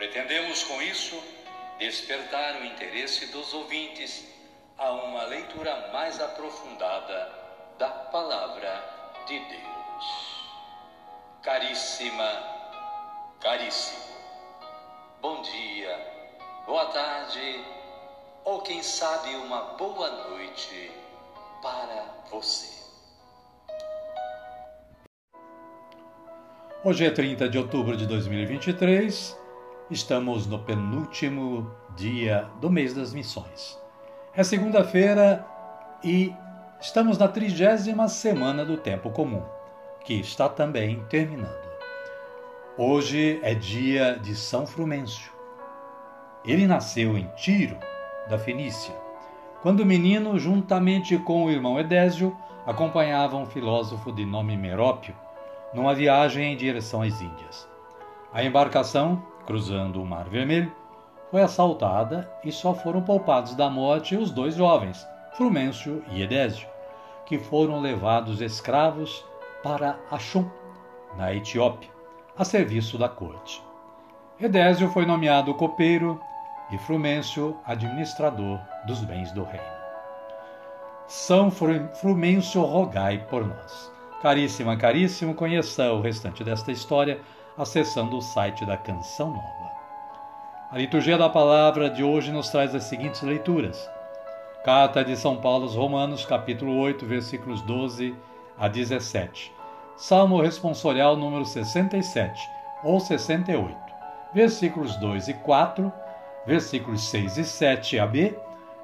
Pretendemos com isso despertar o interesse dos ouvintes a uma leitura mais aprofundada da Palavra de Deus. Caríssima, caríssimo, bom dia, boa tarde ou quem sabe uma boa noite para você. Hoje é 30 de outubro de 2023 Estamos no penúltimo dia do mês das missões. É segunda-feira e estamos na trigésima semana do tempo comum, que está também terminando. Hoje é dia de São Frumêncio. Ele nasceu em Tiro, da Fenícia, quando menino, juntamente com o irmão Edésio, acompanhava um filósofo de nome Merópio numa viagem em direção às Índias. A embarcação cruzando o Mar Vermelho, foi assaltada e só foram poupados da morte os dois jovens, Frumêncio e Edésio, que foram levados escravos para Achum, na Etiópia, a serviço da corte. Edésio foi nomeado copeiro e Frumêncio administrador dos bens do reino. São Frumêncio, rogai por nós. Caríssima, caríssimo, conheça o restante desta história acessando o site da Canção Nova. A liturgia da palavra de hoje nos traz as seguintes leituras. Carta de São Paulo aos Romanos, capítulo 8, versículos 12 a 17. Salmo responsorial número 67 ou 68, versículos 2 e 4, versículos 6 e 7 a B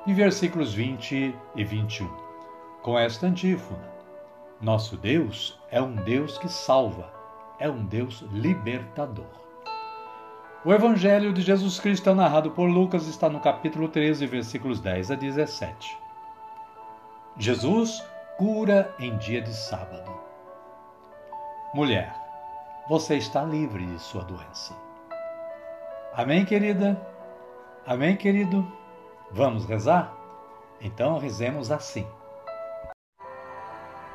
e versículos 20 e 21. Com esta antífona: Nosso Deus é um Deus que salva é um Deus libertador. O Evangelho de Jesus Cristo, narrado por Lucas, está no capítulo 13, versículos 10 a 17. Jesus cura em dia de sábado. Mulher, você está livre de sua doença. Amém, querida? Amém, querido? Vamos rezar? Então rezemos assim.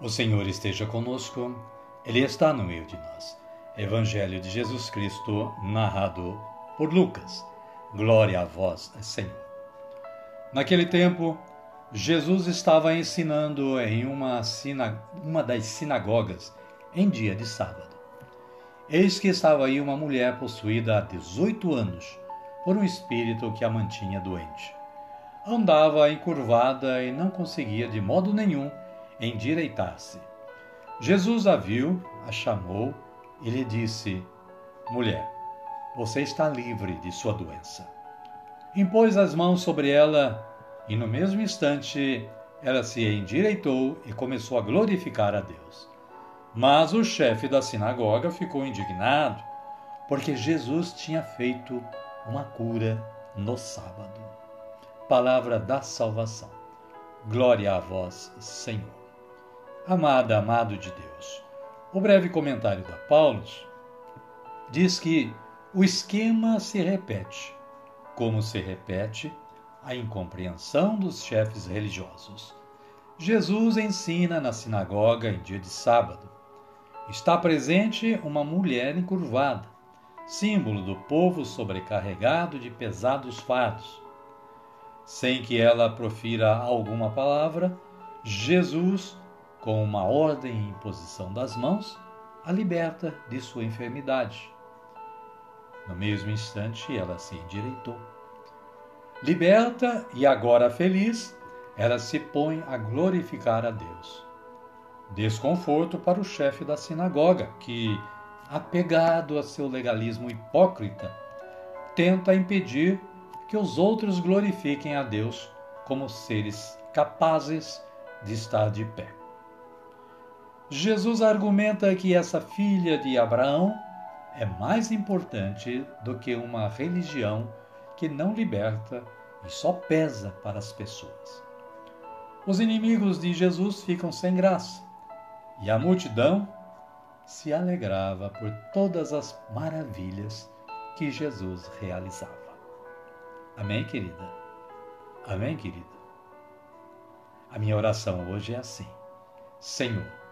O Senhor esteja conosco, Ele está no meio de nós. Evangelho de Jesus Cristo, narrado por Lucas. Glória a vós, Senhor. Naquele tempo, Jesus estava ensinando em uma, uma das sinagogas em dia de sábado. Eis que estava aí uma mulher possuída há 18 anos por um espírito que a mantinha doente. Andava encurvada e não conseguia de modo nenhum endireitar-se. Jesus a viu, a chamou e lhe disse: Mulher, você está livre de sua doença. Impôs as mãos sobre ela e, no mesmo instante, ela se endireitou e começou a glorificar a Deus. Mas o chefe da sinagoga ficou indignado, porque Jesus tinha feito uma cura no sábado. Palavra da salvação. Glória a vós, Senhor. Amada, amado de Deus, O breve comentário da Paulus diz que o esquema se repete, como se repete a incompreensão dos chefes religiosos. Jesus ensina na sinagoga em dia de sábado. Está presente uma mulher encurvada, símbolo do povo sobrecarregado de pesados fardos. Sem que ela profira alguma palavra, Jesus, com uma ordem e imposição das mãos, a liberta de sua enfermidade. No mesmo instante, ela se endireitou. Liberta e agora feliz, ela se põe a glorificar a Deus. Desconforto para o chefe da sinagoga, que, apegado a seu legalismo hipócrita, tenta impedir que os outros glorifiquem a Deus como seres capazes de estar de pé. Jesus argumenta que essa filha de Abraão é mais importante do que uma religião que não liberta e só pesa para as pessoas. Os inimigos de Jesus ficam sem graça e a multidão se alegrava por todas as maravilhas que Jesus realizava. Amém, querida? Amém, querido? A minha oração hoje é assim: Senhor,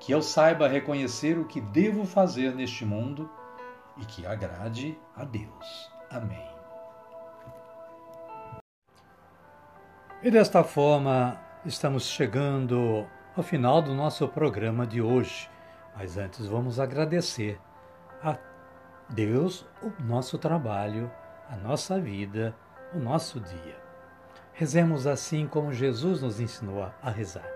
que eu saiba reconhecer o que devo fazer neste mundo e que agrade a Deus. Amém. E desta forma, estamos chegando ao final do nosso programa de hoje. Mas antes vamos agradecer a Deus o nosso trabalho, a nossa vida, o nosso dia. Rezemos assim como Jesus nos ensinou a rezar.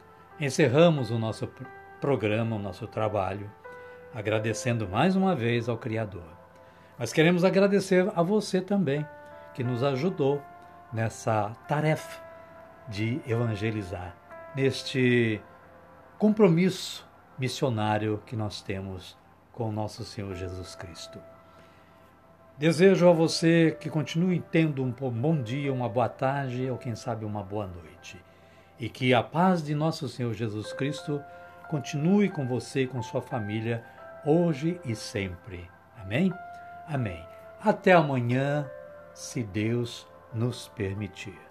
encerramos o nosso programa, o nosso trabalho, agradecendo mais uma vez ao Criador. Mas queremos agradecer a você também, que nos ajudou nessa tarefa de evangelizar, neste compromisso missionário que nós temos com o nosso Senhor Jesus Cristo. Desejo a você que continue tendo um bom dia, uma boa tarde ou quem sabe uma boa noite. E que a paz de nosso Senhor Jesus Cristo continue com você e com sua família hoje e sempre. Amém? Amém. Até amanhã, se Deus nos permitir.